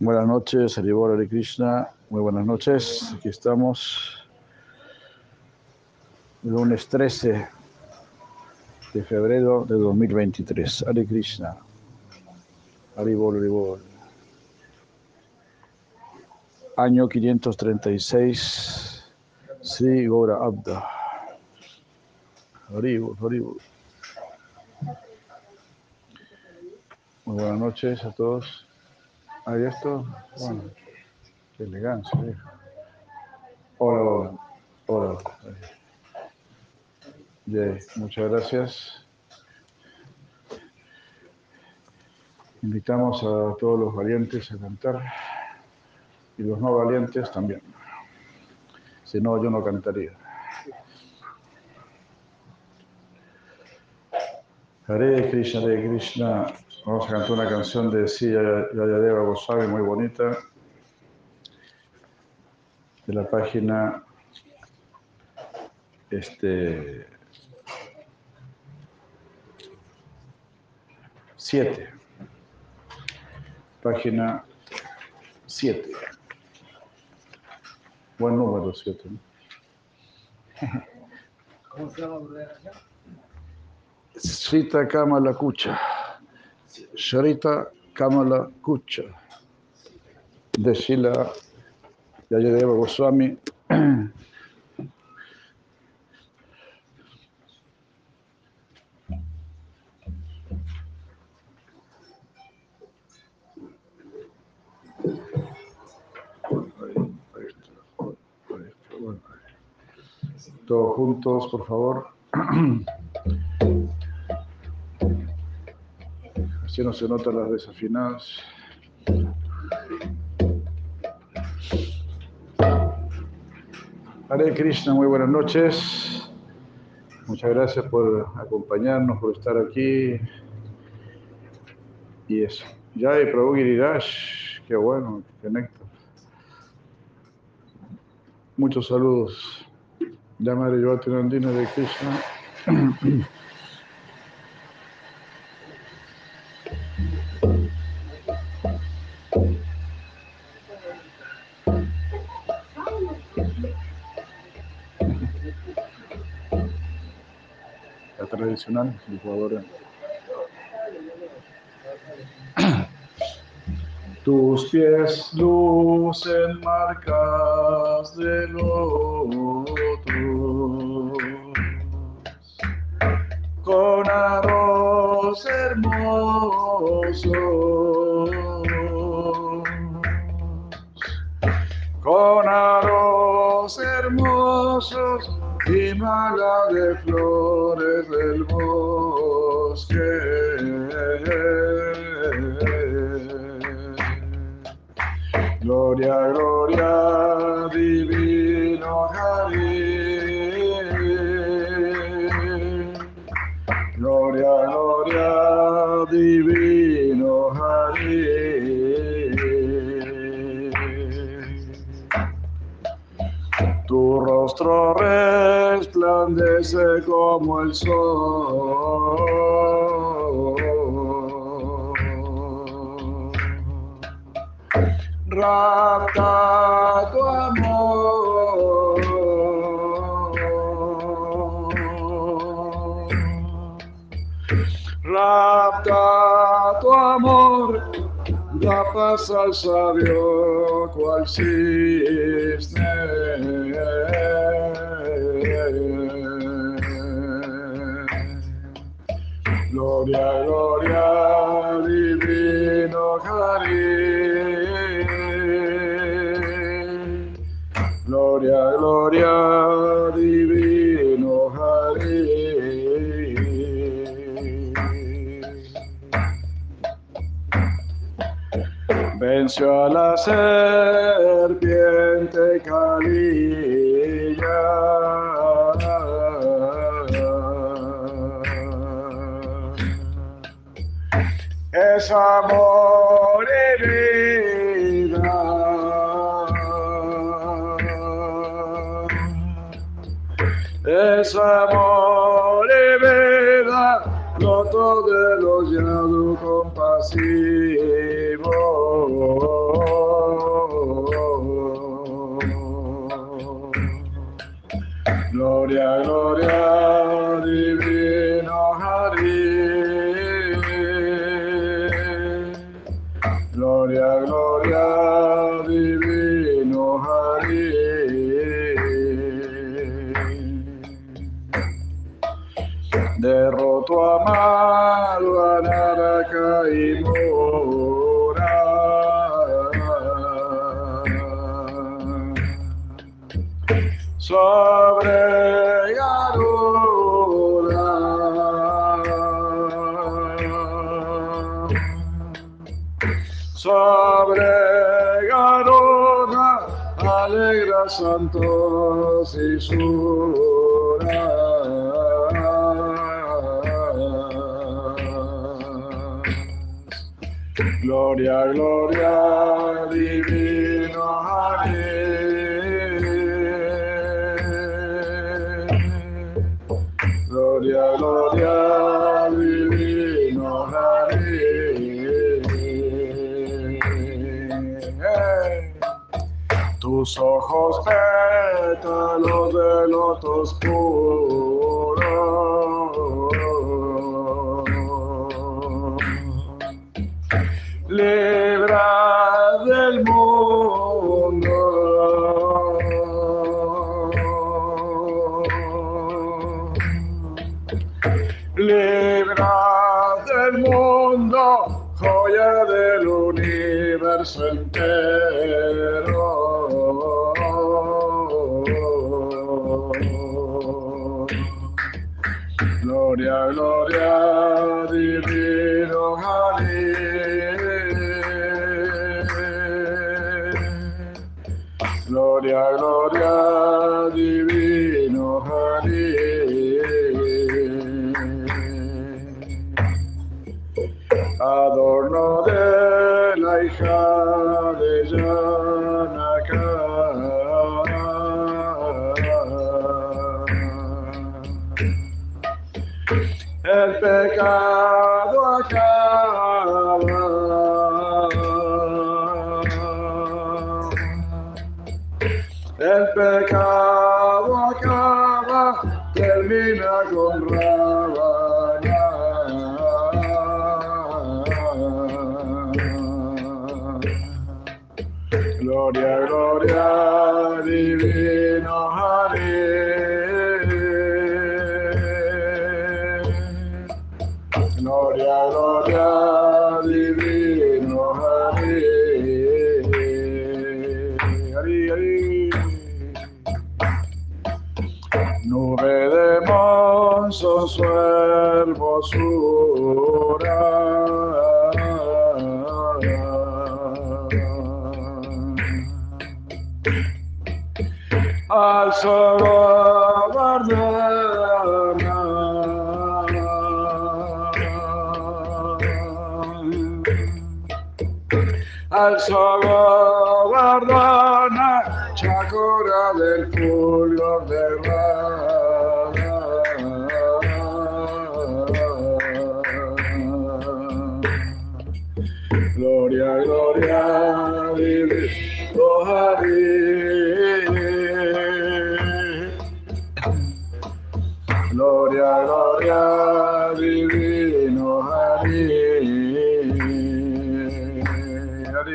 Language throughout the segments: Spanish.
Buenas noches, Haribol Hare Krishna. Muy buenas noches. Aquí estamos. Lunes 13 de febrero de 2023. Hare Krishna. Haribol Haribol. Año 536. Sri Gora Abda. Haribol, Haribol. Muy buenas noches a todos. ¿Hay esto? Bueno, qué elegancia, viejo. Hola, hola. Hola. Muchas gracias. Invitamos a todos los valientes a cantar y los no valientes también. Si no, yo no cantaría. Hare Krishna, Hare Krishna. Vamos a cantar una canción de Silla Yayadeva Goswami muy bonita, de la página este, 7. Página 7. Buen número 7. ¿no? ¿Cómo se llama? Srita Kamala Kucha. Sharita Kamala Kucha. De Shila Yayadeva Goswami. Todos juntos, por favor. No se notan las desafinadas. Hare Krishna, muy buenas noches. Muchas gracias por acompañarnos, por estar aquí. Y eso. Jai Prabhu Girirash, qué bueno, néctar. Muchos saludos. Ya Madre Yogatinandina de Krishna. La tradicional licuadora. Tus pies lucen marcas de lotos con aros hermosos, con aros hermosos y mala de flores Gloria, gloria, divino Hari. Gloria, gloria, divino Hari. Tu rostro resplandece como el sol. Rapta al sabio cual cisne. Venció a la serpiente Calilla. Es amor y vida. Es amor y vida, loto de los llanos compasivos. gloria. Gloria, gloria. pétalos de puros. Libra del mundo. Libra del mundo, joya del universo entero. Gloria, gloria, divino Jalil. Gloria, gloria, divino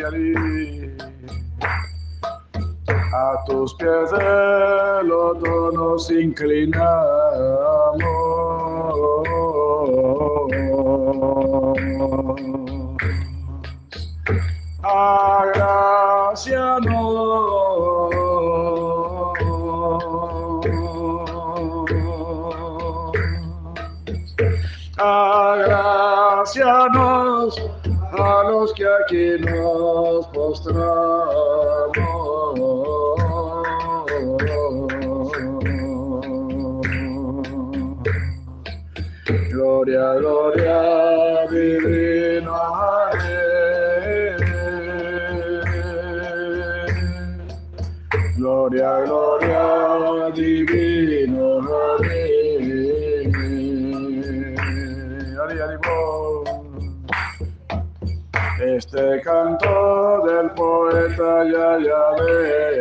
allí. A tus pies el otro nos inclinamos. Ah, Se canto del poeta Yayabé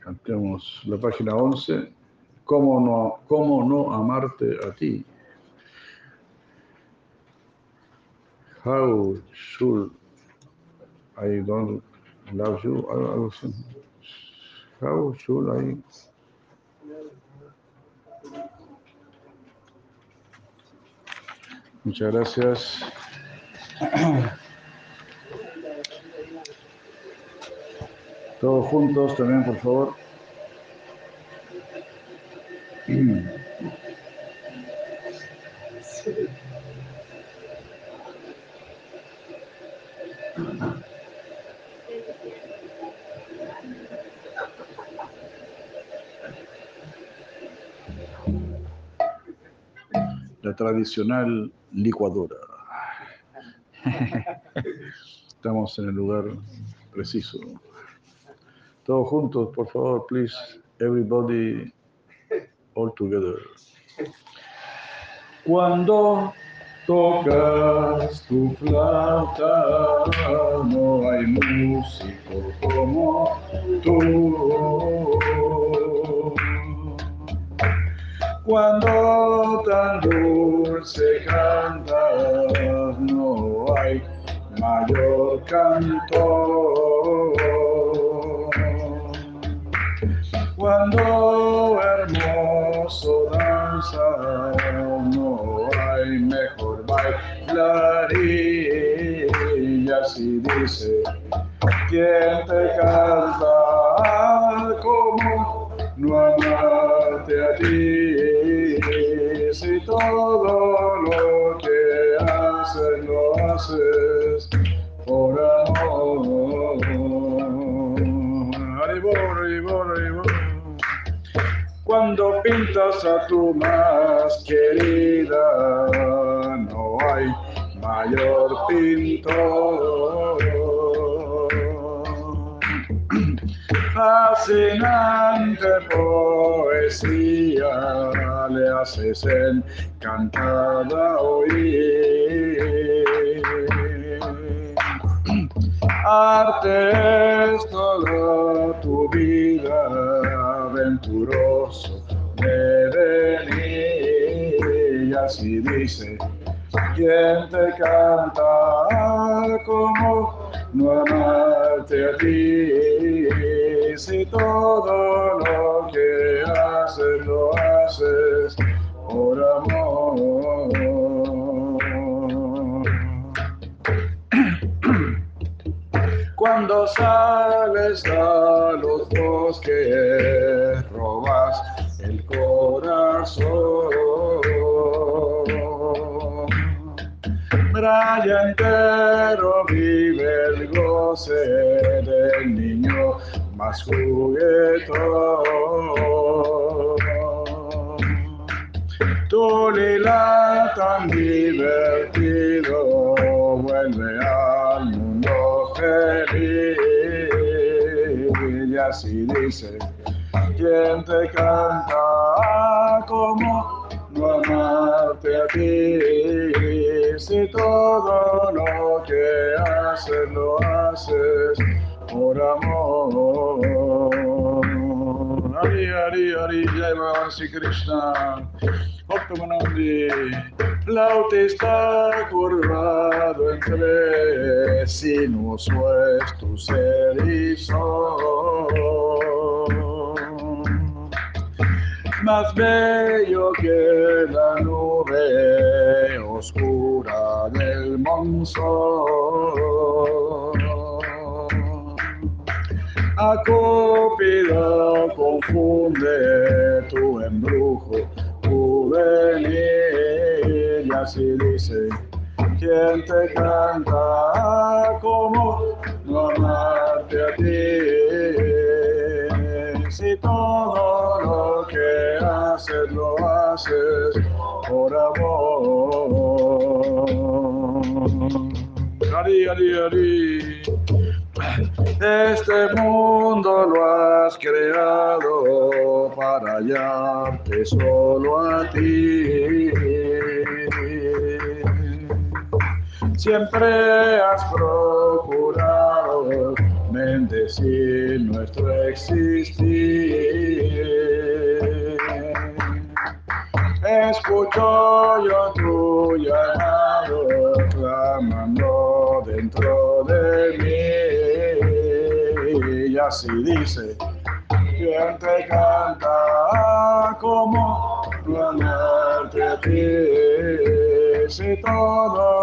Cantemos la página 11. ¿Cómo no, cómo no amarte a ti? How should I don't love you? How should I? Muchas gracias. Todos juntos también, por favor. La tradicional licuadora. Estamos en el lugar preciso. Todos juntos, por favor, please. Everybody all together. Cuando tocas tu flauta, no hay músico como tú. Cuando tan dulce cantas, no hay mayor cantor. Cuando hermoso danza, no hay mejor bailarín. Y así dice, ¿quién te a tu más querida, no hay mayor pintor. Fascinante poesía le haces encantada oír. Arte es toda tu así dice, ¿quién te canta como no amarte a ti? Si todo lo que haces lo haces por amor. Cuando sales a los bosques, robas el corazón. Braya entero vive el goce del niño más juguetón. Tu lila tan divertido vuelve al mundo feliz. Y así dice, ¿quién te canta como no amarte a ti? Si todo lo que haces lo haces por amor. Hari Hari Hari Jai Bhagavan Sri Krishna. Bhaktamanandi, flautista curvado entre sinuoso es tu ser y son. Más bello que la nube oscura del monzón. A confunde tu embrujo juvenil y así dice ¿Quién te canta como no amarte a ti? Si todo lo que haces lo haces por amor. Ari, ari, ari. Este mundo lo has creado para hallarte solo a ti. Siempre has procurado bendecir nuestro existir. Escucho yo tu llamado clamando dentro de mí. Y así dice, ¿quién te canta como no amarte a ti? si todo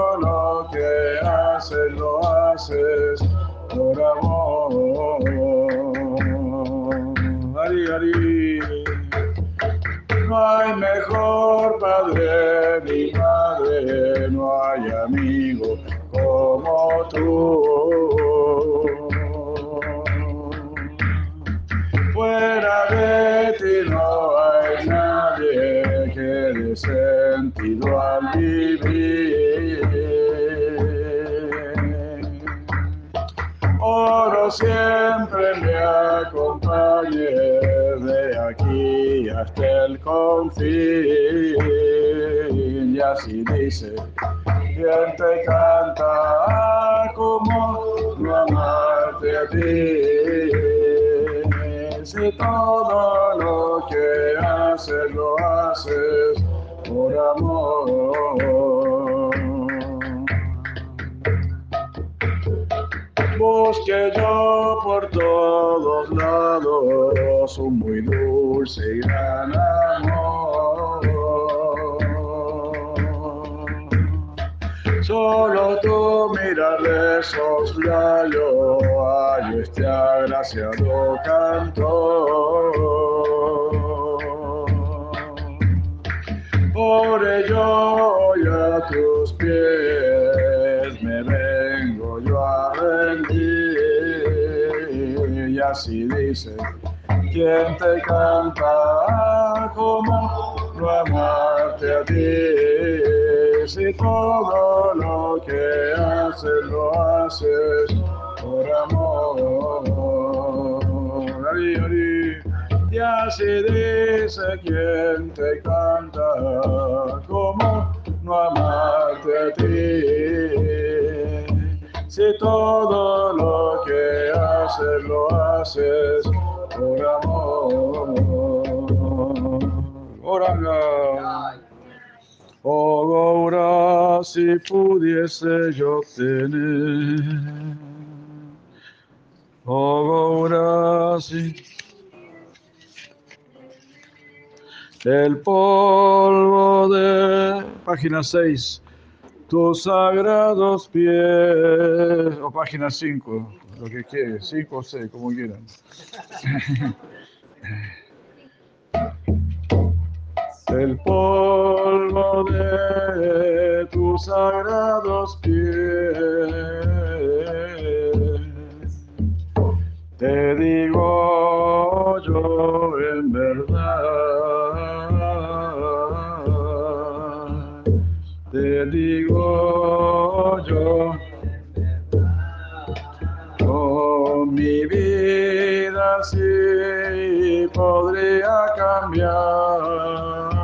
dice, quien te canta como no amarte a ti. Si todo lo que haces lo haces por amor. Busque yo por todos mirarle esos labios, ay, este agraciado canto. Por ello hoy a tus pies me vengo yo a rendir. Y así dice, quien te canta como no amarte a ti si todo lo que haces lo haces por amor. Y así dice quien te canta, como no amarte a ti. Si todo lo que haces lo haces por amor. Oranga. Oh Gaura, si pudiese yo tener. Oh Gaura, si. El polvo de. Página 6. Tus sagrados pies. O página 5. Lo que quieres. 5 o 6, como quieran. el polvo de tus sagrados pies. Te digo yo en verdad, te digo yo, con mi vida sí podría cambiar.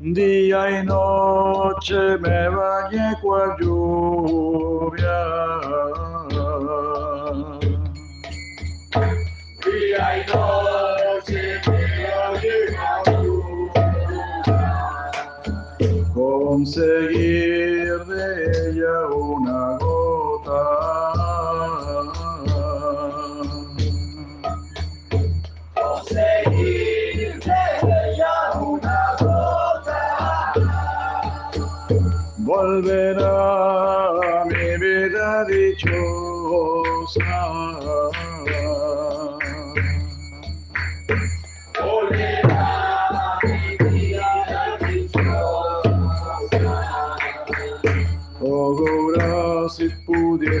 Día y noche me bañé cual lluvia. Día y noche me bañé cual lluvia. Conseguir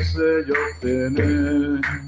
deseo tener.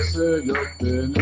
Gölgesi göklerin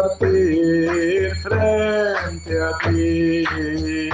sagrados pies.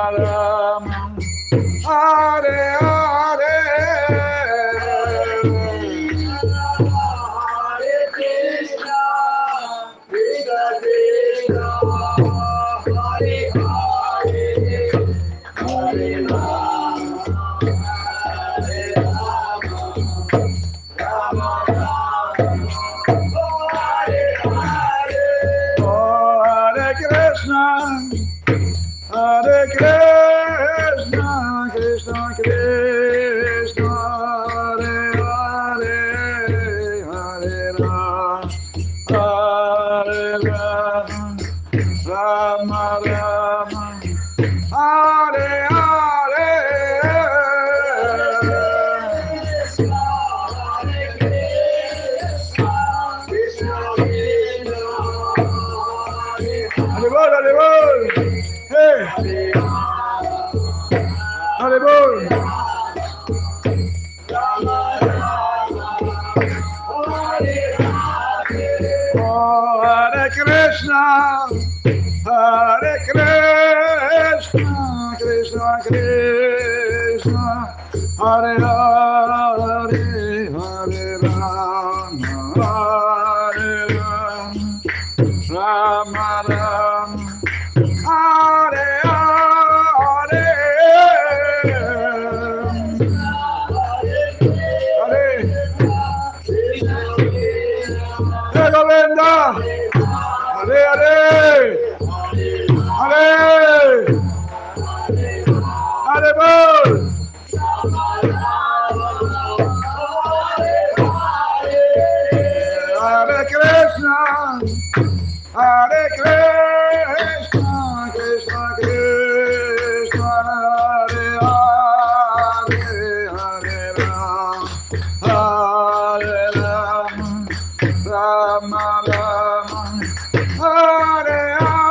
Rama Rama Rama! Hare Hare!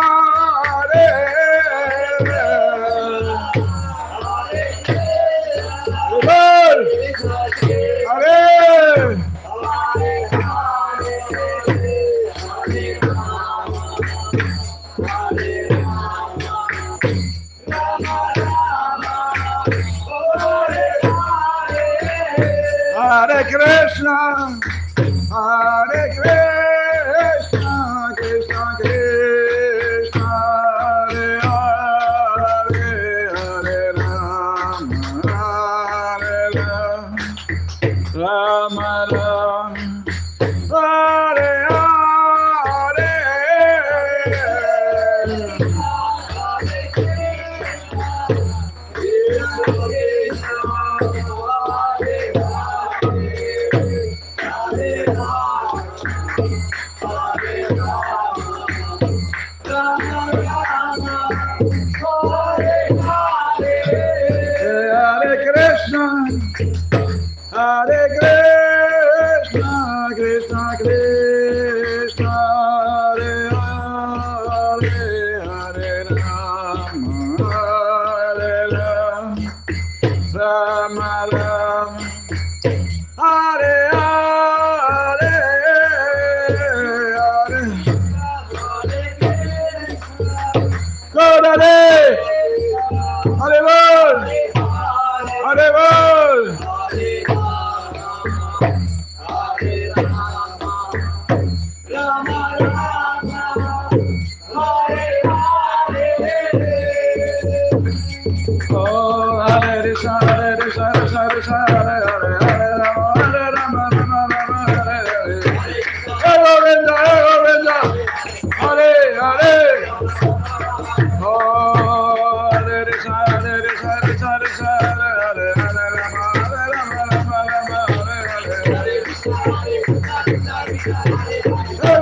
Hare! Hare Krishna, thank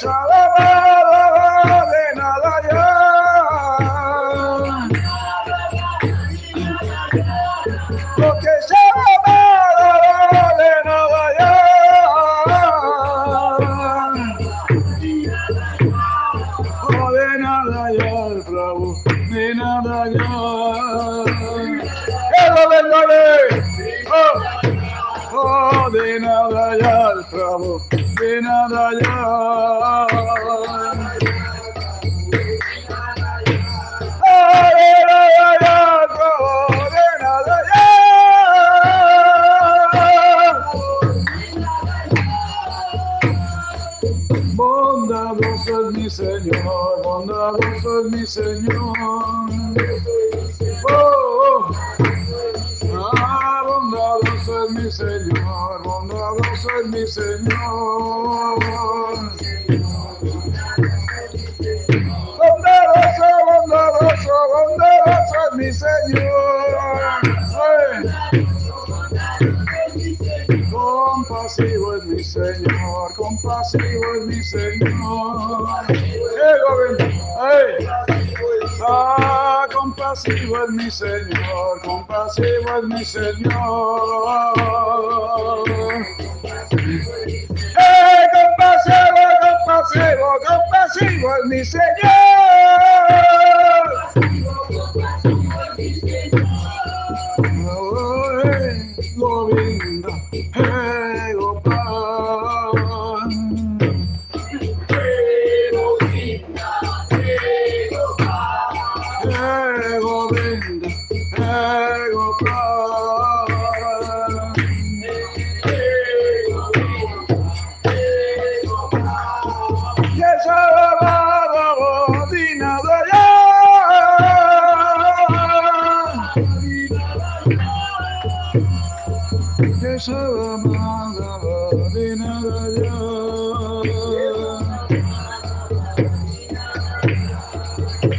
Shalom. Señor.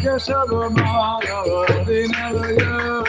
Yashoda Madhava Dinaya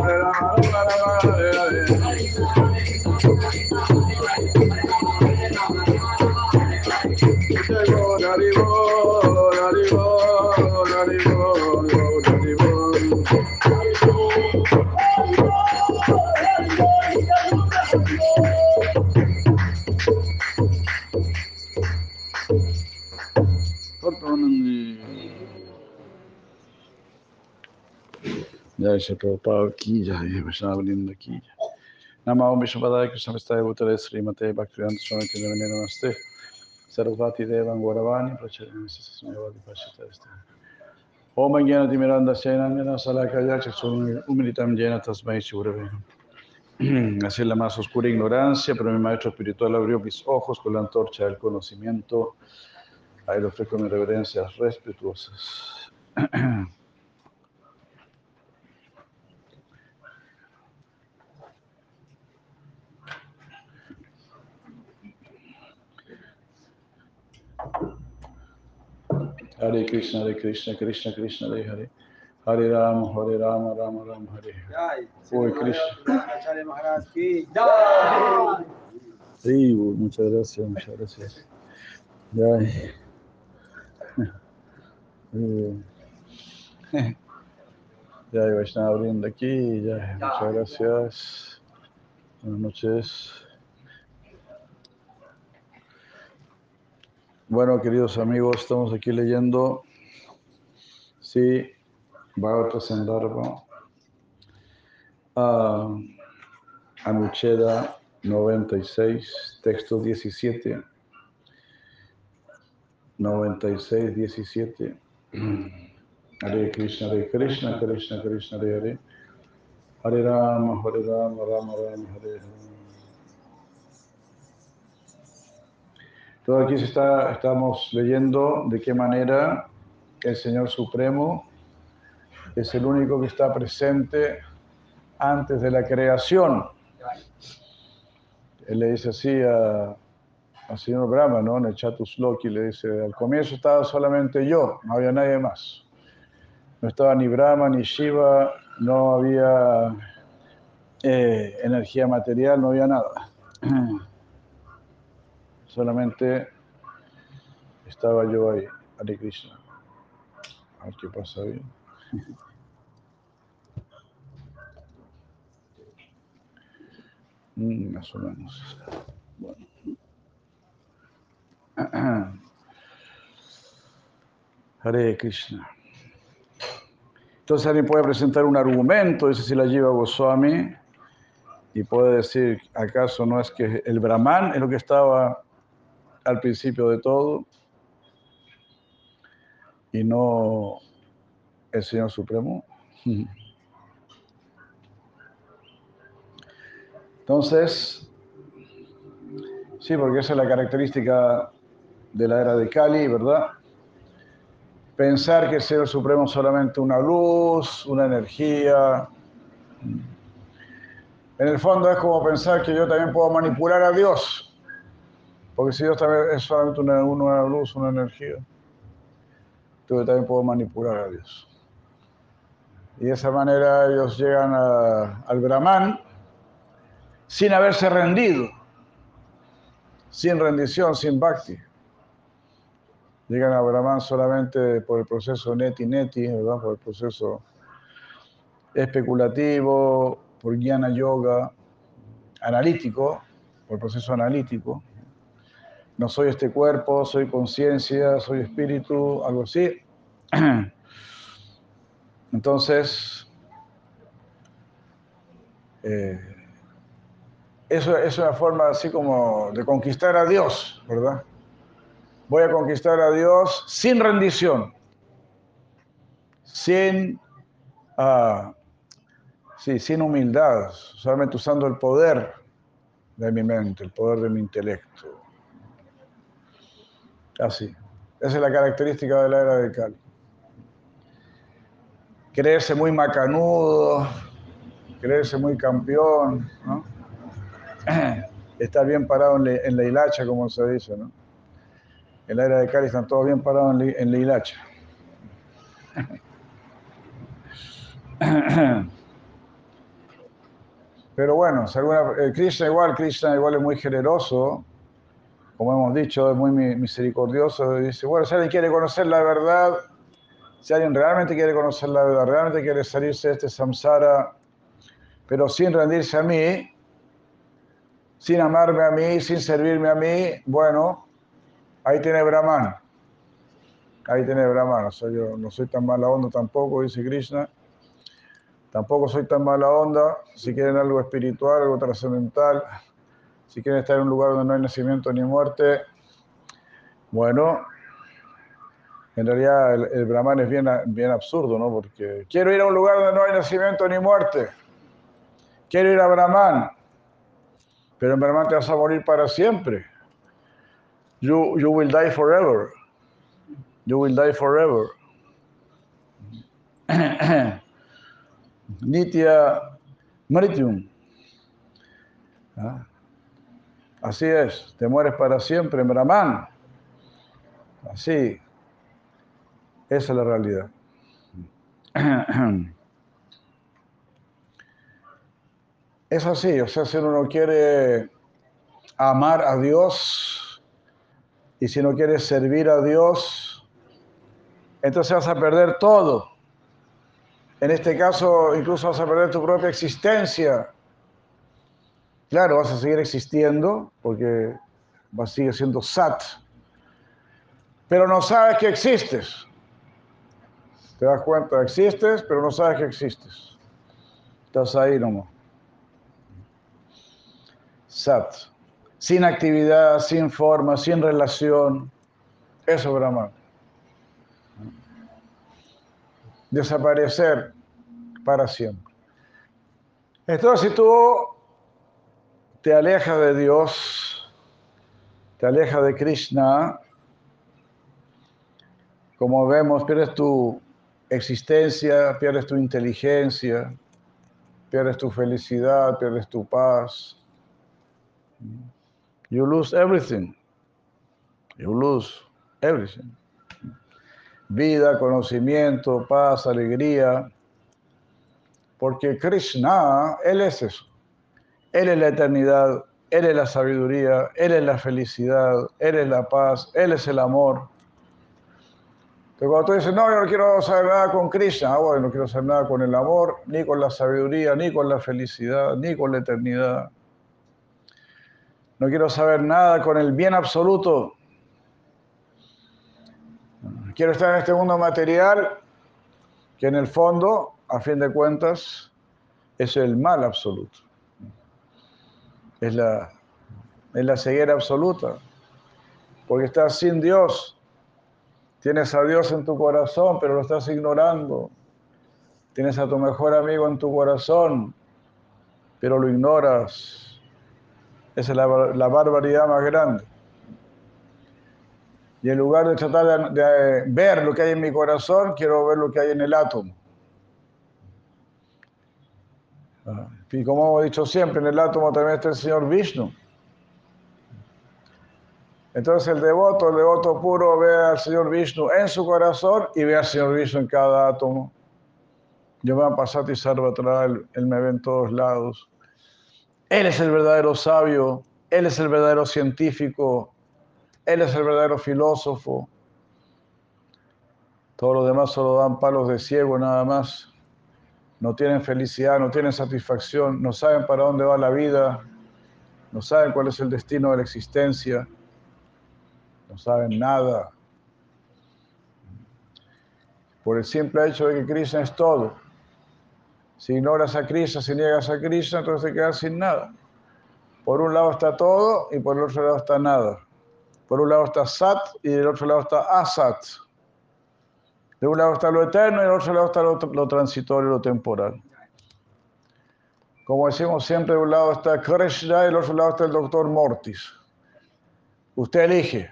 Ya se Prabhupada aquí, ya me estaba abriendo aquí. Nama Om Vishnupadaya Krishna Vistaya Bhutale Srimate Bhaktivedanta Swami Tindavane Namaste Sarasvati Devan Gauravani Pracharya Sasmevadi Pashita Este Om Jnana Timiranda Senangana Salakaya Chaksun Humilitam Jena Tasmai Shurave Así la más oscura ignorancia, pero mi maestro espiritual abrió mis ojos con la antorcha del conocimiento. Ahí le ofrezco mis reverencias respetuosas. Hare Krishna, Hare Krishna, Krishna Krishna, Hare Hare. Hare Rama, Hare Rama, Rama Rama, Hare Hare. Hoy Krishna. Sí, muchas gracias, muchas gracias. Jai. Jai Vaishnava abriendo aquí, ya, muchas gracias. Buenas noches. Bueno, queridos amigos, estamos aquí leyendo, sí, Bhagavata Sandarbha, uh, Anucheda 96, texto 17, 96, 17. Hare Krishna, Hare Krishna, Krishna Krishna, Hare Hare. Hare Rama, Hare Rama, Rama Rama, Hare Hare. Todo aquí se está, estamos leyendo de qué manera el Señor Supremo es el único que está presente antes de la creación. Él le dice así a, al señor Brahma, ¿no? En el Chatusloki le dice, al comienzo estaba solamente yo, no había nadie más. No estaba ni Brahma ni Shiva, no había eh, energía material, no había nada. Solamente estaba yo ahí, Hare Krishna. A ver qué pasa bien. Mm, más o menos. Bueno. Hare Krishna. Entonces alguien puede presentar un argumento, dice si la lleva Goswami, y puede decir, ¿acaso no es que el Brahman es lo que estaba al principio de todo y no el Señor Supremo? Entonces, sí, porque esa es la característica de la era de Kali, ¿verdad? Pensar que el Señor Supremo es solamente una luz, una energía. En el fondo es como pensar que yo también puedo manipular a Dios. Porque si Dios también es solamente una, luz, una energía, yo también puedo manipular a Dios. Y de esa manera ellos llegan al Brahman sin haberse rendido, sin rendición, sin bhakti. Llegan a Brahman solamente por el proceso neti-neti, ¿verdad? por el proceso especulativo, por jnana yoga, analítico, por el proceso analítico. No soy este cuerpo, soy conciencia, soy espíritu, algo así. Entonces, eh, eso es una forma así como de conquistar a Dios, ¿verdad? Voy a conquistar a Dios sin rendición, sin uh, Sí, sin humildad, solamente usando el poder de mi mente, el poder de mi intelecto. Así. Esa es la característica de la era de Cali. Creerse muy macanudo, creerse muy campeón, ¿no? Estar bien parado en la, hilacha, como se dice, ¿no? En la era de Cali están todos bien parados en la hilacha. Pero bueno, eh, Krishna igual, Krishna igual es muy generoso, como hemos dicho, es muy misericordioso. Dice, bueno, si alguien quiere conocer la verdad, si alguien realmente quiere conocer la verdad, realmente quiere salirse de este samsara, pero sin rendirse a mí, sin amarme a mí, sin servirme a mí, bueno, ahí tiene Brahman. Ahí tiene Brahman. O sea, yo no soy tan mala onda tampoco, dice Krishna. Tampoco soy tan mala onda. Si quieren algo espiritual, algo trascendental, si quieren estar en un lugar donde no hay nacimiento ni muerte, bueno, en realidad el, Brahman es bien, bien absurdo, ¿no? Porque quiero ir a un lugar donde no hay nacimiento ni muerte. Quiero ir a Brahman. Pero en Brahman te vas a morir para siempre. You, you will die forever. You will die forever. Nitya Marityum. ¿Ah? Así es, te mueres para siempre en Brahman. Así, esa es la realidad. Es así, o sea, si uno no quiere amar a Dios y si no quiere servir a Dios, entonces vas a perder todo. En este caso, incluso vas a perder tu propia existencia. Claro, vas a seguir existiendo porque vas a seguir siendo sat, pero no sabes que existes. Te das cuenta, existes, pero no sabes que existes. Estás ahí nomás. Sat. Sin actividad, sin forma, sin relación. Eso es Brahman desaparecer para siempre. Entonces, si tú te alejas de Dios, te alejas de Krishna, como vemos, pierdes tu existencia, pierdes tu inteligencia, pierdes tu felicidad, pierdes tu paz. You lose everything. You lose everything vida, conocimiento, paz, alegría. Porque Krishna, Él es eso. Él es la eternidad, Él es la sabiduría, Él es la felicidad, Él es la paz, Él es el amor. Pero cuando tú dices, no, yo no quiero saber nada con Krishna, ah, bueno, no quiero saber nada con el amor, ni con la sabiduría, ni con la felicidad, ni con la eternidad. No quiero saber nada con el bien absoluto. Quiero estar en este mundo material que en el fondo, a fin de cuentas, es el mal absoluto. Es la, es la ceguera absoluta. Porque estás sin Dios. Tienes a Dios en tu corazón, pero lo estás ignorando. Tienes a tu mejor amigo en tu corazón, pero lo ignoras. Esa es la, la barbaridad más grande. Y en lugar de tratar de, ver lo que hay en mi corazón, quiero ver lo que hay en el átomo. Ah, Y como hemos dicho siempre, en el átomo también está el Señor Vishnu. Entonces el devoto, el devoto puro ve al Señor Vishnu en su corazón y ve al Señor Vishnu en cada átomo. Yo me voy a pasar y él, él me ve en todos lados. Él es el verdadero sabio, Él es el verdadero científico, Él es el verdadero filósofo. Todos los demás solo dan palos de ciego nada más. No tienen felicidad, no tienen satisfacción, no saben para dónde va la vida, no saben cuál es el destino de la existencia, no saben nada. Por el simple hecho de que Krishna es todo. Si ignoras a Krishna, si niegas a Krishna, entonces te quedas sin nada. Por un lado está todo y por el otro lado está nada. Por un lado está Sat y del otro lado está Asat. De un lado está lo eterno y del otro lado está lo, transitorio, lo temporal. Como decimos siempre, de un lado está Krishna y del otro lado está el doctor Mortis. Usted elige.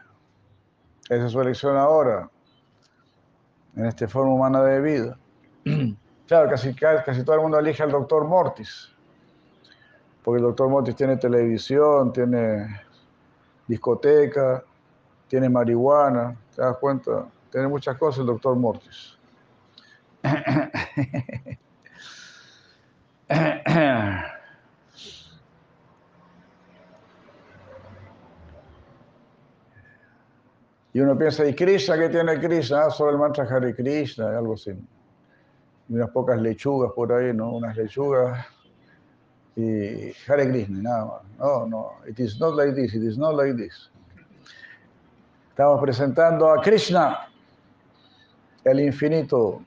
Esa es su elección ahora, en esta forma humana de vida. Claro, casi, casi todo el mundo elige al doctor Mortis, porque el doctor Mortis tiene televisión, tiene discoteca, tiene marihuana, ¿te das cuenta? Tiene muchas cosas el doctor Mortis. Y uno piensa, ¿y Krishna qué tiene Krishna? Ah, solo el mantra Hare Krishna, algo así unas pocas lechugas por ahí, ¿no? Unas lechugas y Hare Krishna, nada más. No, no, it is not like this, it is not like this. Estamos presentando a Krishna, el infinito,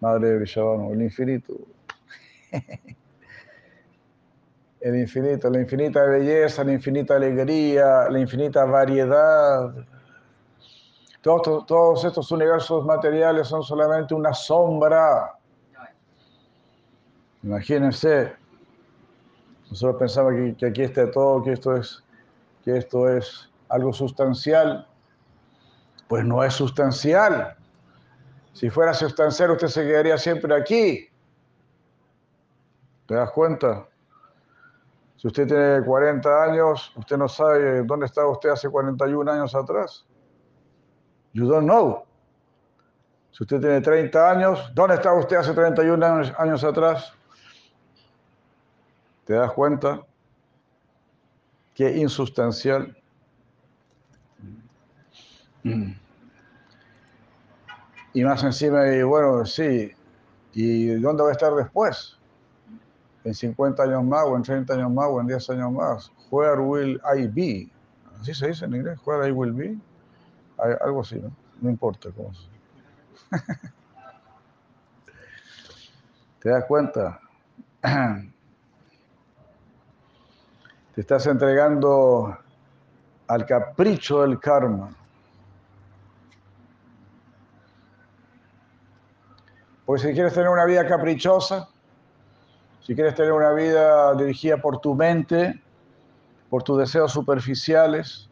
Madre de Vrishabhanu, el infinito. El infinito, la infinita belleza, la infinita alegría, la infinita variedad todos, estos universos materiales son solamente una sombra. Imagínense, nosotros pensamos que, aquí está todo, que esto, es, que esto es algo sustancial. Pues no es sustancial. Si fuera sustancial, usted se quedaría siempre aquí. ¿Te das cuenta? Si usted tiene 40 años, usted no sabe dónde estaba usted hace 41 años atrás. You don't know. Si usted tiene 30 años, ¿dónde estaba usted hace 31 años, años atrás? ¿Te das cuenta? Qué insustancial. Y más encima, y bueno, sí, ¿y dónde va a estar después? En 50 años más, o en 30 años más, o en 10 años más. Where will I be? Así se dice en inglés, where I will be algo así, ¿no? No importa cómo ¿Te das cuenta? Te estás entregando al capricho del karma. Porque si quieres tener una vida caprichosa, si quieres tener una vida dirigida por tu mente, por tus deseos superficiales,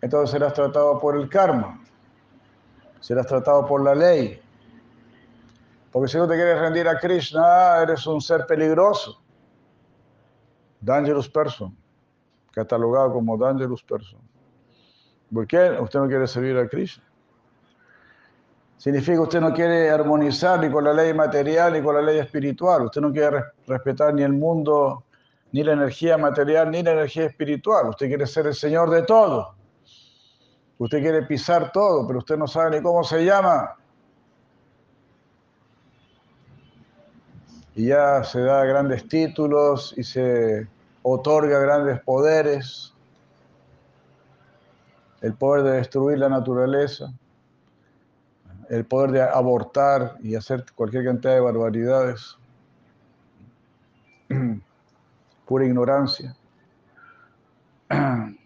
entonces serás tratado por el karma, serás tratado por la ley. Porque si no te quieres rendir a Krishna, eres un ser peligroso. Dangerous person, catalogado como dangerous person. ¿Por qué? Usted no quiere servir a Krishna. Significa que usted no quiere armonizar ni con la ley material ni con la ley espiritual. Usted no quiere respetar ni el mundo, ni la energía material, ni la energía espiritual. Usted quiere ser el Señor de todo. Usted quiere pisar todo, pero usted no sabe ni cómo se llama. Y ya se da grandes títulos y se otorga grandes poderes. El poder de destruir la naturaleza, el poder de abortar y hacer cualquier cantidad de barbaridades. Pura ignorancia.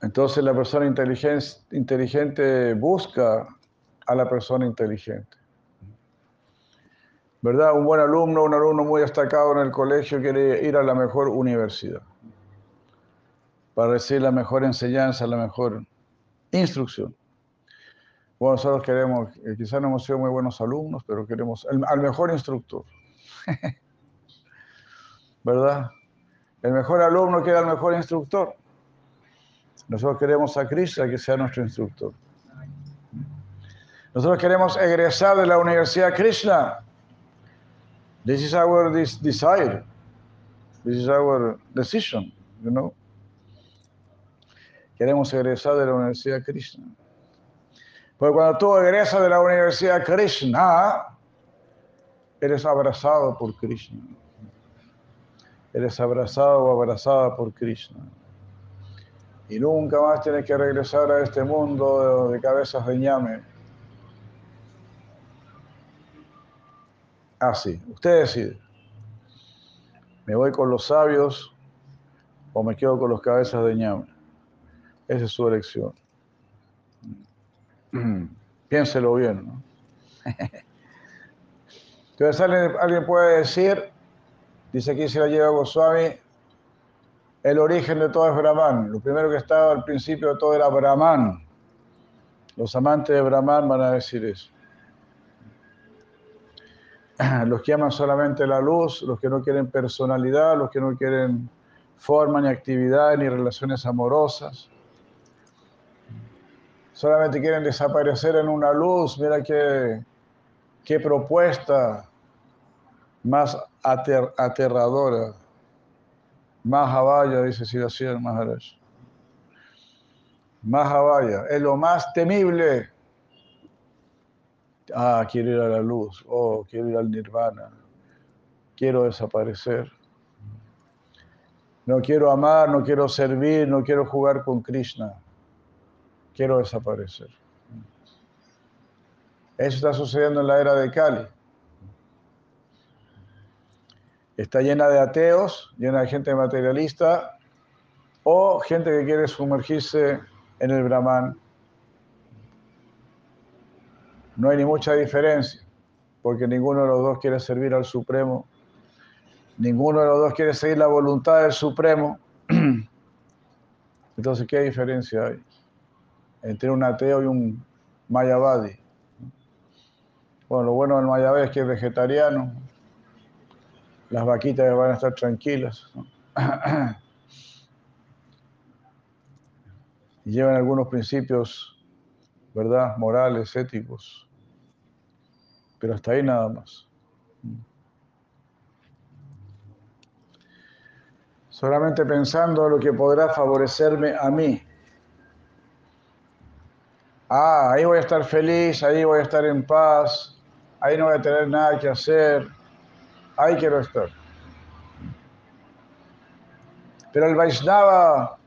Entonces la persona inteligente busca a la persona inteligente. ¿Verdad? Un buen alumno, un alumno muy destacado en el colegio quiere ir a la mejor universidad para recibir la mejor enseñanza, la mejor instrucción. Bueno, nosotros queremos, eh, quizás no hemos sido muy buenos alumnos, pero queremos al mejor instructor. ¿Verdad? El mejor alumno queda el mejor instructor. Nosotros queremos a Krishna que sea nuestro instructor. Nosotros queremos egresar de la Universidad Krishna. This is our desire. This is our decision, you know. Queremos egresar de la Universidad Krishna. Porque cuando tú egresas de la Universidad Krishna, eres abrazado por Krishna. Eres abrazado o abrazada por Krishna. Y nunca más tienes que regresar a este mundo de, cabezas de ñame. Así, ah, usted decide. ¿Me voy con los sabios o me quedo con los cabezas de ñame? Esa es su elección. Piénselo bien. ¿no? Entonces alguien, puede decir, dice aquí se la lleva Goswami, el origen de todo es Brahman. Lo primero que estaba al principio de todo era Brahman. Los amantes de Brahman van a decir eso. Los que aman solamente la luz, los que no quieren personalidad, los que no quieren forma ni actividad ni relaciones amorosas. Solamente quieren desaparecer en una luz. Mira qué, qué propuesta más aterradora. Mahavaya, dice Siracía Maharaj. Mahavaya, es lo más temible. Ah, quiero ir a la luz. Oh, quiero ir al nirvana. Quiero desaparecer. No quiero amar, no quiero servir, no quiero jugar con Krishna. Quiero desaparecer. Eso está sucediendo en la era de Kali está llena de ateos, llena de gente materialista o gente que quiere sumergirse en el Brahman. No hay ni mucha diferencia, porque ninguno de los dos quiere servir al Supremo, ninguno de los dos quiere seguir la voluntad del Supremo. Entonces, ¿qué diferencia hay entre un ateo y un mayavadi? Bueno, lo bueno del mayavadi es que es vegetariano, las vaquitas van a estar tranquilas. llevan algunos principios, ¿verdad? Morales, éticos. Pero hasta ahí nada más. Solamente pensando en lo que podrá favorecerme a mí. Ah, ahí voy a estar feliz, ahí voy a estar en paz, ahí no voy a tener nada que hacer ahí quiero estar. Pero el Vaishnava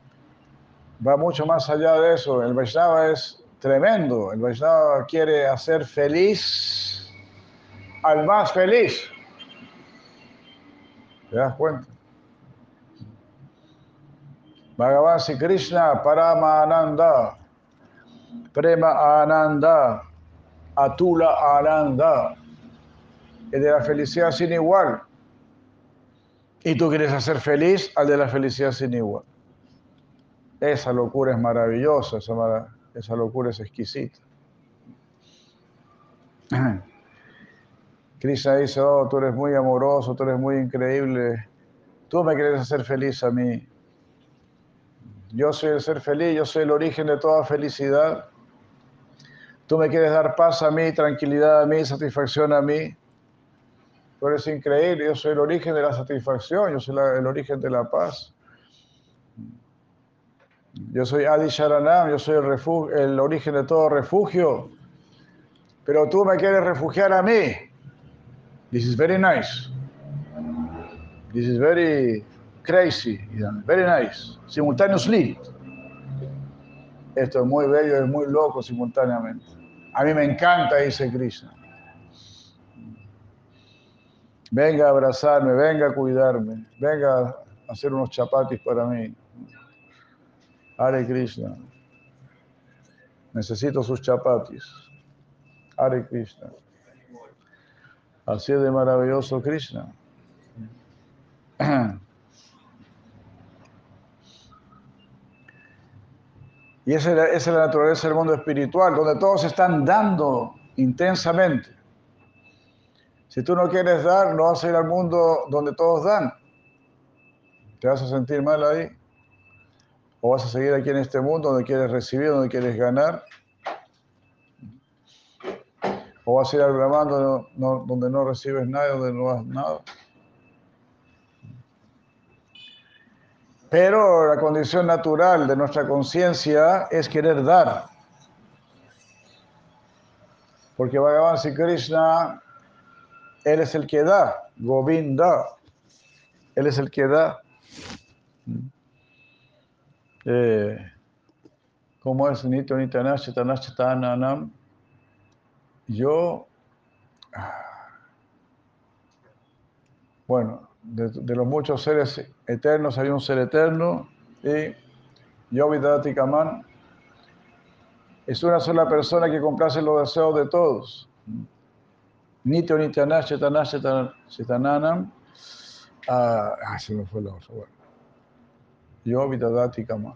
va mucho más allá de eso. El Vaishnava es tremendo. El Vaishnava quiere hacer feliz al más feliz. ¿Te das cuenta? Bhagavan Krishna Parama Ananda, Prema Ananda, Atula Ananda el de la felicidad sin igual. Y tú quieres hacer feliz al de la felicidad sin igual. Esa locura es maravillosa, esa, esa locura es exquisita. Krishna dice, oh, tú eres muy amoroso, tú eres muy increíble, tú me quieres hacer feliz a mí. Yo soy el ser feliz, yo soy el origen de toda felicidad. Tú me quieres dar paz a mí, tranquilidad a mí, satisfacción a mí. Tú eres increíble, yo soy el origen de la satisfacción, yo soy el origen de la paz. Yo soy Adi Sharanam, yo soy el, el origen de todo refugio. Pero tú me quieres refugiar a mí. This is very nice. This is very crazy. Very nice. Simultaneously. Esto es muy bello, es muy loco simultáneamente. A mí me encanta, dice Krishna. Venga a abrazarme, venga a cuidarme, venga a hacer unos chapatis para mí. Hare Krishna. Necesito sus chapatis. Hare Krishna. Así es de maravilloso Krishna. Y esa es, la, naturaleza del mundo espiritual, donde todos están dando intensamente. Si tú no quieres dar, no vas a ir al mundo donde todos dan. ¿Te vas a sentir mal ahí? ¿O vas a seguir aquí en este mundo donde quieres recibir, donde quieres ganar? ¿O vas a ir al Brahman donde no, recibes nada, donde no das nada? Pero la condición natural de nuestra conciencia es querer dar. Porque Bhagavan Sri Krishna, Él es el que da, Govinda, Él es el que da. Eh, ¿Cómo es? Nito Nitanash Tanam. Yo, bueno, de, los muchos seres eternos hay un ser eterno y yo, Vidati Kaman, es una sola persona que complace los deseos de todos. Nityo Nityanash Chetanash Chetananam. Ah, ah, se me fue la otra. Bueno. Yo, Vidadati Kaman.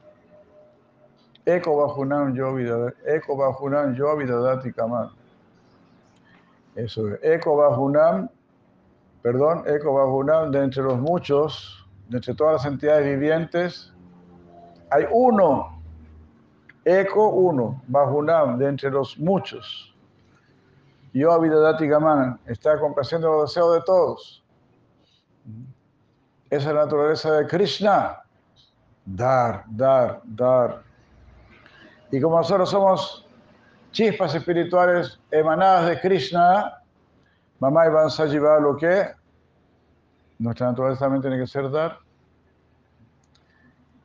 Eko Bajunam Yo Vidadati Eko Bajunam Yo Vidadati Kaman. Eso es. Eko Bajunam perdón, Eko Bajunam, de entre los muchos, de entre todas las entidades vivientes, hay uno, Eko uno, Bajunam, de entre los muchos. Yo, Avidadati Gaman, está complaciendo los deseos de todos. Esa es la naturaleza de Krishna. Dar, dar, dar. Y como nosotros somos chispas espirituales emanadas de Krishna, Mamá y a llevar lo que nuestra naturaleza también tiene que ser dar.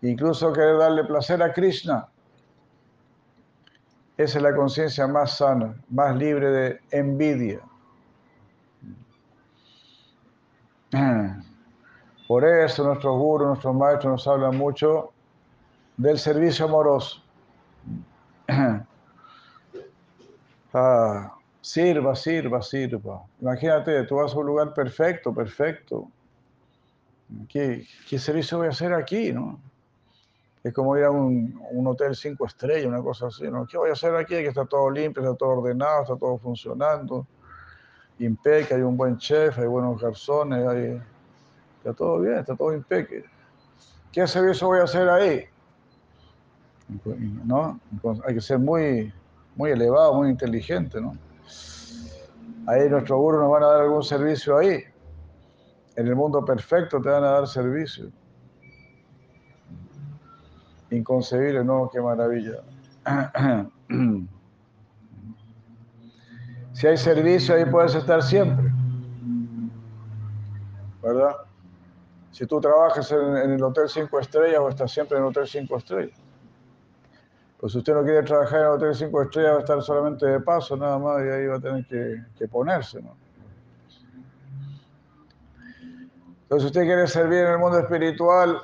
Incluso querer darle placer a Krishna. Esa es la conciencia más sana, más libre de envidia. Por eso nuestros gurus, nuestros maestros nos hablan mucho del servicio amoroso. Ah, Sirva, sirva, sirva. Imagínate, tú vas a un lugar perfecto, perfecto. ¿Qué, servicio voy a hacer aquí, no? Es como ir a un, hotel cinco estrellas, una cosa así, ¿no? ¿Qué voy a hacer aquí? Que está todo limpio, está todo ordenado, está todo funcionando, impecable, hay un buen chef, hay buenos garzones, hay... está todo bien, está todo impecable. ¿Qué servicio voy a hacer ahí? ¿No? Hay que ser muy, muy elevado, muy inteligente, ¿no? Ahí nuestro gurú nos van a dar algún servicio ahí. En el mundo perfecto te van a dar servicio. Inconcebible, ¿no? Qué maravilla. Si hay servicio, ahí puedes estar siempre. ¿Verdad? Si tú trabajas en, el Hotel 5 Estrellas o estás siempre en el Hotel 5 Estrellas. Pues si usted no quiere trabajar en el hotel cinco estrellas, va a estar solamente de paso nada más y ahí va a tener que, ponerse. ¿no? Entonces, si usted quiere servir en el mundo espiritual,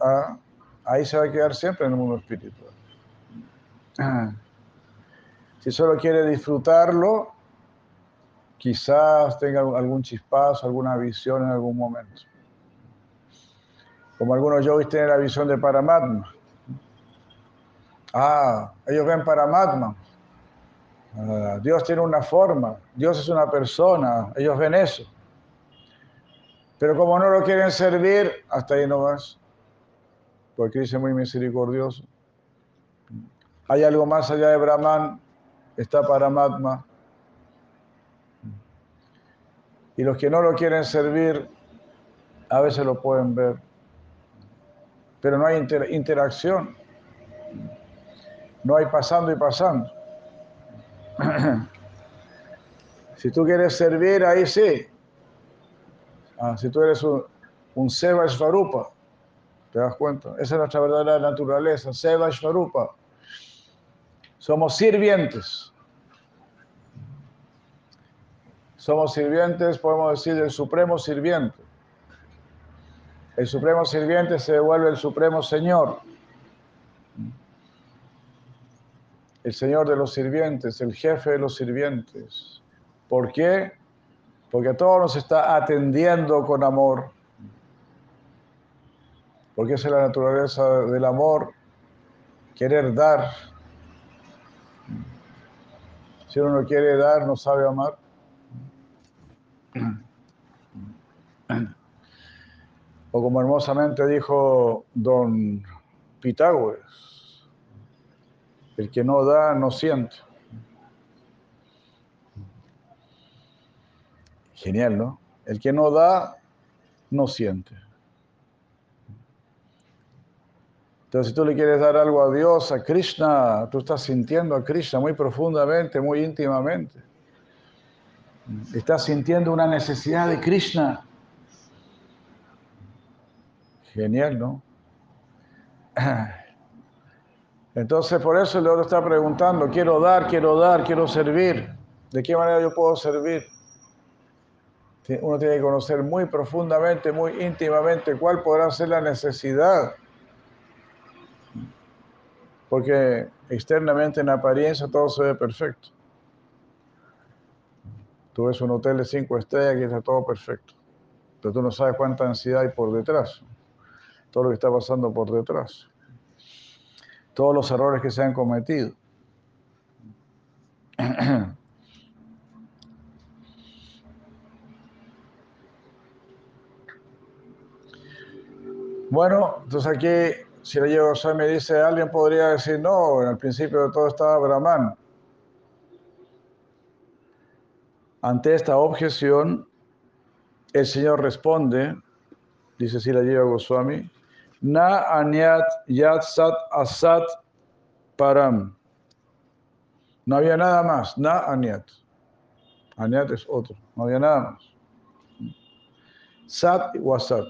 ah, ahí se va a quedar siempre en el mundo espiritual. Si solo quiere disfrutarlo, quizás tenga algún chispazo, alguna visión en algún momento. Como algunos yogis tienen la visión de Paramatma. Ah, ellos ven Paramatma. Ah, Dios tiene una forma, Dios es una persona, ellos ven eso. Pero como no lo quieren servir, hasta ahí no vas. Porque dice muy misericordioso. Hay algo más allá de Brahman, está Paramatma. Y los que no lo quieren servir, a veces lo pueden ver. Pero no hay interacción. No hay pasando y pasando. si tú quieres servir, ahí sí. Ah, si tú eres un, un Seva Svarupa, ¿te das cuenta? Esa es nuestra verdadera naturaleza, Seva Svarupa. Somos sirvientes. Somos sirvientes, podemos decir, del supremo sirviente. El supremo sirviente se devuelve el supremo Señor. El Señor de los sirvientes, el jefe de los sirvientes. ¿Por qué? Porque a todos nos está atendiendo con amor. Porque esa es la naturaleza del amor querer dar. Si uno no quiere dar, no sabe amar. O como hermosamente dijo don Pitágoras, el que no da no siente. Genial, ¿no? El que no da no siente. Entonces, si tú le quieres dar algo a Dios, a Krishna, tú estás sintiendo a Krishna muy profundamente, muy íntimamente. Estás sintiendo una necesidad de Krishna. Genial, ¿no? Entonces, por eso el otro está preguntando, quiero dar, quiero dar, quiero servir. ¿De qué manera yo puedo servir? Uno tiene que conocer muy profundamente, muy íntimamente cuál podrá ser la necesidad porque externamente en apariencia todo se ve perfecto. Tú ves un hotel de cinco estrellas y está todo perfecto, pero tú no sabes cuánta ansiedad hay por detrás, todo lo que está pasando por detrás, todos los errores que se han cometido. Bueno, entonces aquí si le llego a me dice, alguien podría decir, no, el principio de todo estaba Brahman. Ante esta objeción, el Señor responde, dice si la lleva Goswami, Na anyat yat sat asat param. No había nada más, na anyat. Anyat es otro, no había nada más. Sat y wasat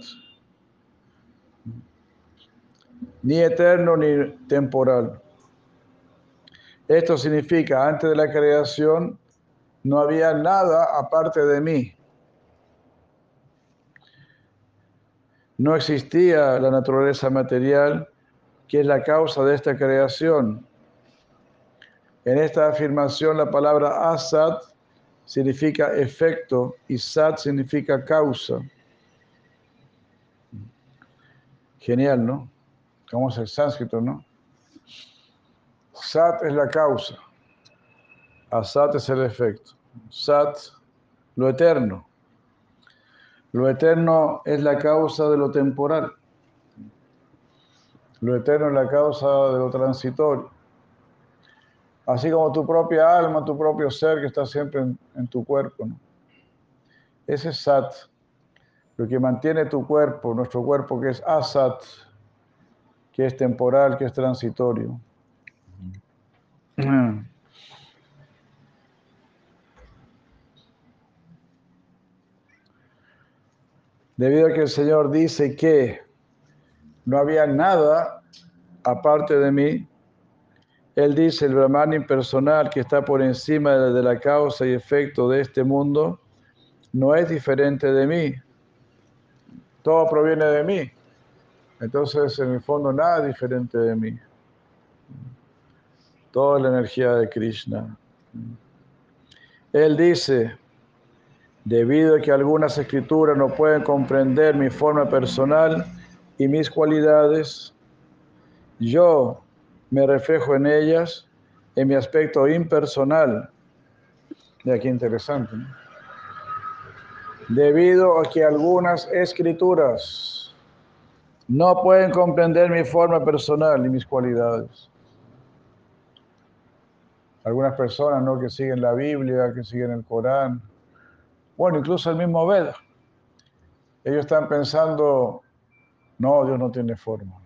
ni eterno ni temporal. Esto significa, antes de la creación no había nada aparte de mí. No existía la naturaleza material que es la causa de esta creación. En esta afirmación la palabra asat significa efecto y sat significa causa. Genial, ¿no? ¿Cómo es el sánscrito, no? Sat es la causa. Asat es el efecto. Sat, lo eterno. Lo eterno es la causa de lo temporal. Lo eterno es la causa de lo transitorio. Así como tu propia alma, tu propio ser que está siempre en, tu cuerpo. Ese es Sat, lo que mantiene tu cuerpo, nuestro cuerpo que es Asat que es temporal, que es transitorio. Debido a que el Señor dice que no había nada aparte de mí, Él dice, el Brahman impersonal que está por encima de la causa y efecto de este mundo, no es diferente de mí. Todo proviene de mí. Entonces, en el fondo, nada diferente de mí. Toda la energía de Krishna. Él dice, debido a que algunas escrituras no pueden comprender mi forma personal y mis cualidades, yo me reflejo en ellas en mi aspecto impersonal. Y aquí interesante. Debido a que algunas escrituras no pueden comprender mi forma personal y mis cualidades. Algunas personas ¿no? que siguen la Biblia, que siguen el Corán, bueno, incluso el mismo Veda, ellos están pensando, no, Dios no tiene forma.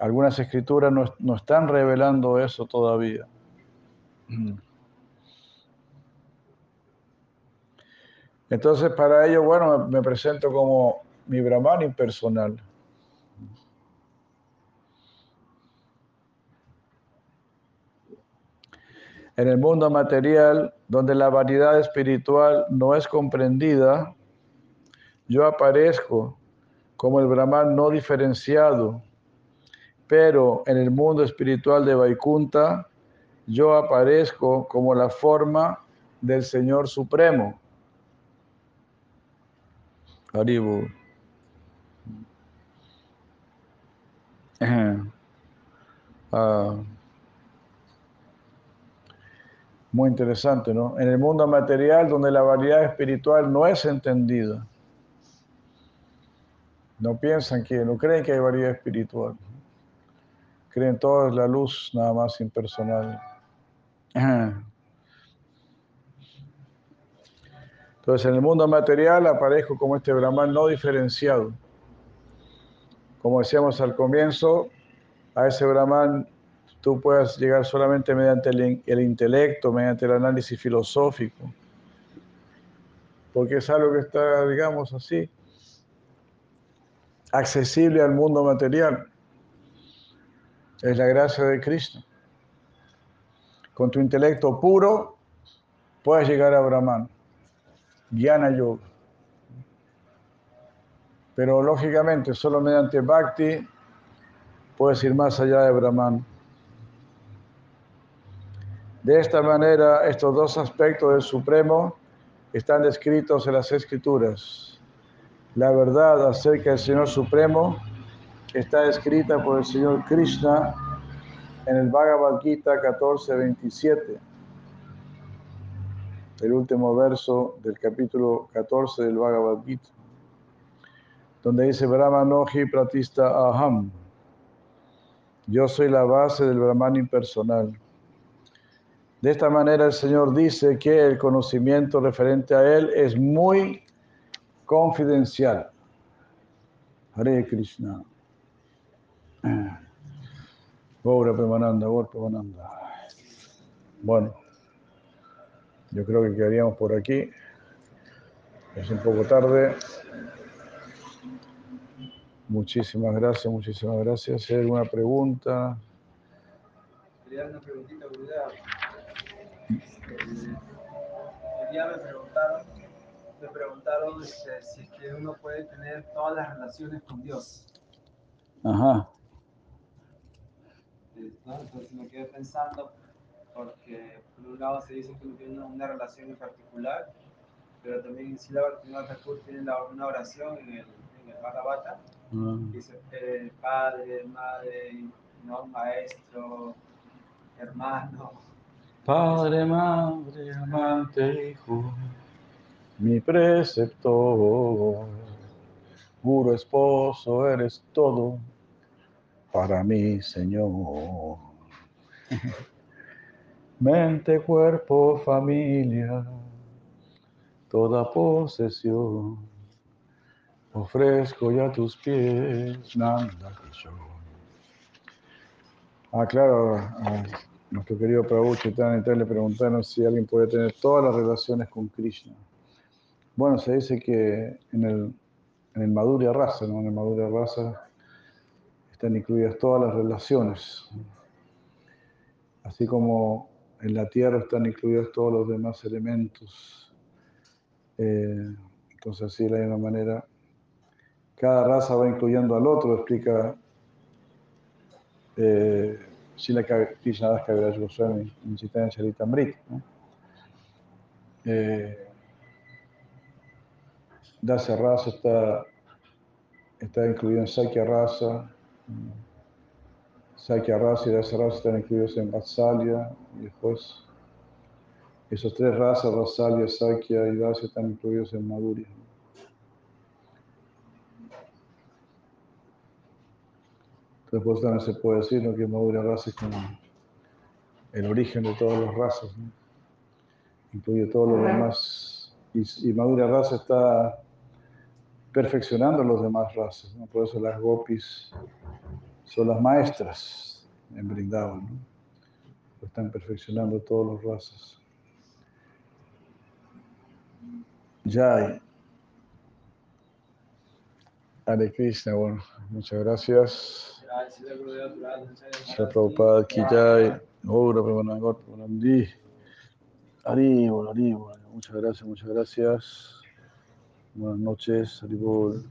Algunas escrituras no, no están revelando eso todavía. Entonces, para ello, bueno, me presento como mi Brahman impersonal. En el mundo material, donde la variedad espiritual no es comprendida, yo aparezco como el Brahman no diferenciado, pero en el mundo espiritual de Vaikunta, yo aparezco como la forma del Señor Supremo. Ah, muy interesante, ¿no? En el mundo material donde la variedad espiritual no es entendida. No piensan que, no creen que hay variedad espiritual. Creen todo es la luz nada más impersonal. Entonces en el mundo material aparezco como este Brahman no diferenciado. Como decíamos al comienzo, a ese Brahman tú puedes llegar solamente mediante el, intelecto, mediante el análisis filosófico, porque es algo que está, digamos así, accesible al mundo material. Es la gracia de Cristo. Con tu intelecto puro puedes llegar a Brahman, Jnana Yoga. Pero lógicamente, solo mediante Bhakti puedes ir más allá de Brahman. De esta manera, estos dos aspectos del Supremo están descritos en las Escrituras. La verdad acerca del Señor Supremo está escrita por el Señor Krishna en el Bhagavad Gita 14:27, el último verso del capítulo 14 del Bhagavad Gita, donde dice Brahmanoji Pratista Aham. Yo soy la base del Brahman impersonal. De esta manera el Señor dice que el conocimiento referente a Él es muy confidencial. Hare Krishna. Pobre Pemananda, Pemananda. Bueno, yo creo que quedaríamos por aquí. Es un poco tarde. Muchísimas gracias, muchísimas gracias. Hay alguna pregunta. Una preguntita, el día me preguntaron, me preguntaron este, si es que uno puede tener todas las relaciones con Dios. Ajá. Entonces me quedé pensando, porque por un lado se dice que uno tiene una, relación en particular, pero también si la Thakur tiene una oración en el, en el Bhagavata, ah. dice eh, padre, madre, no, maestro, hermano, Padre, madre, amante, hijo, mi preceptor, puro esposo, eres todo para mí, Señor. Mente, cuerpo, familia, toda posesión, ofrezco ya tus pies, Nanda Ah, claro. Ah, nuestro querido Prabhu Chaitanya le preguntaron si alguien puede tener todas las relaciones con Krishna. Bueno, se dice que en el, en el Madhurya Rasa, ¿no? en el Madhurya Rasa están incluidas todas las relaciones. Así como en la tierra están incluidos todos los demás elementos. Eh, entonces, así de misma manera, cada raza va incluyendo al otro, explica. Eh, Sila Krishna Das Kaviraj Goswami en Chaitanya Charitamrita. ¿no? Eh, Dasya Rasa está, está incluido en Sakya Rasa. Sakya Rasa y Dasya Rasa están incluidos en Vatsalya. Y después, esos tres razas, Vatsalya, Sakya y Dasya, están incluidos en Madhurya. Después también se puede decir que Madura raza es como el origen de todas las razas, incluye todos los demás. Y, Madura raza está perfeccionando las demás razas. Por eso las gopis son las maestras en Brindavan. ¿no? Están perfeccionando todas las razas. Jai. Hare Krishna, bueno, muchas gracias. Shri Prabhupada ki jai, Gaura Premanagor Premanandi. Haribol, Haribol. Muchas gracias, muchas gracias. Buenas noches, Haribol.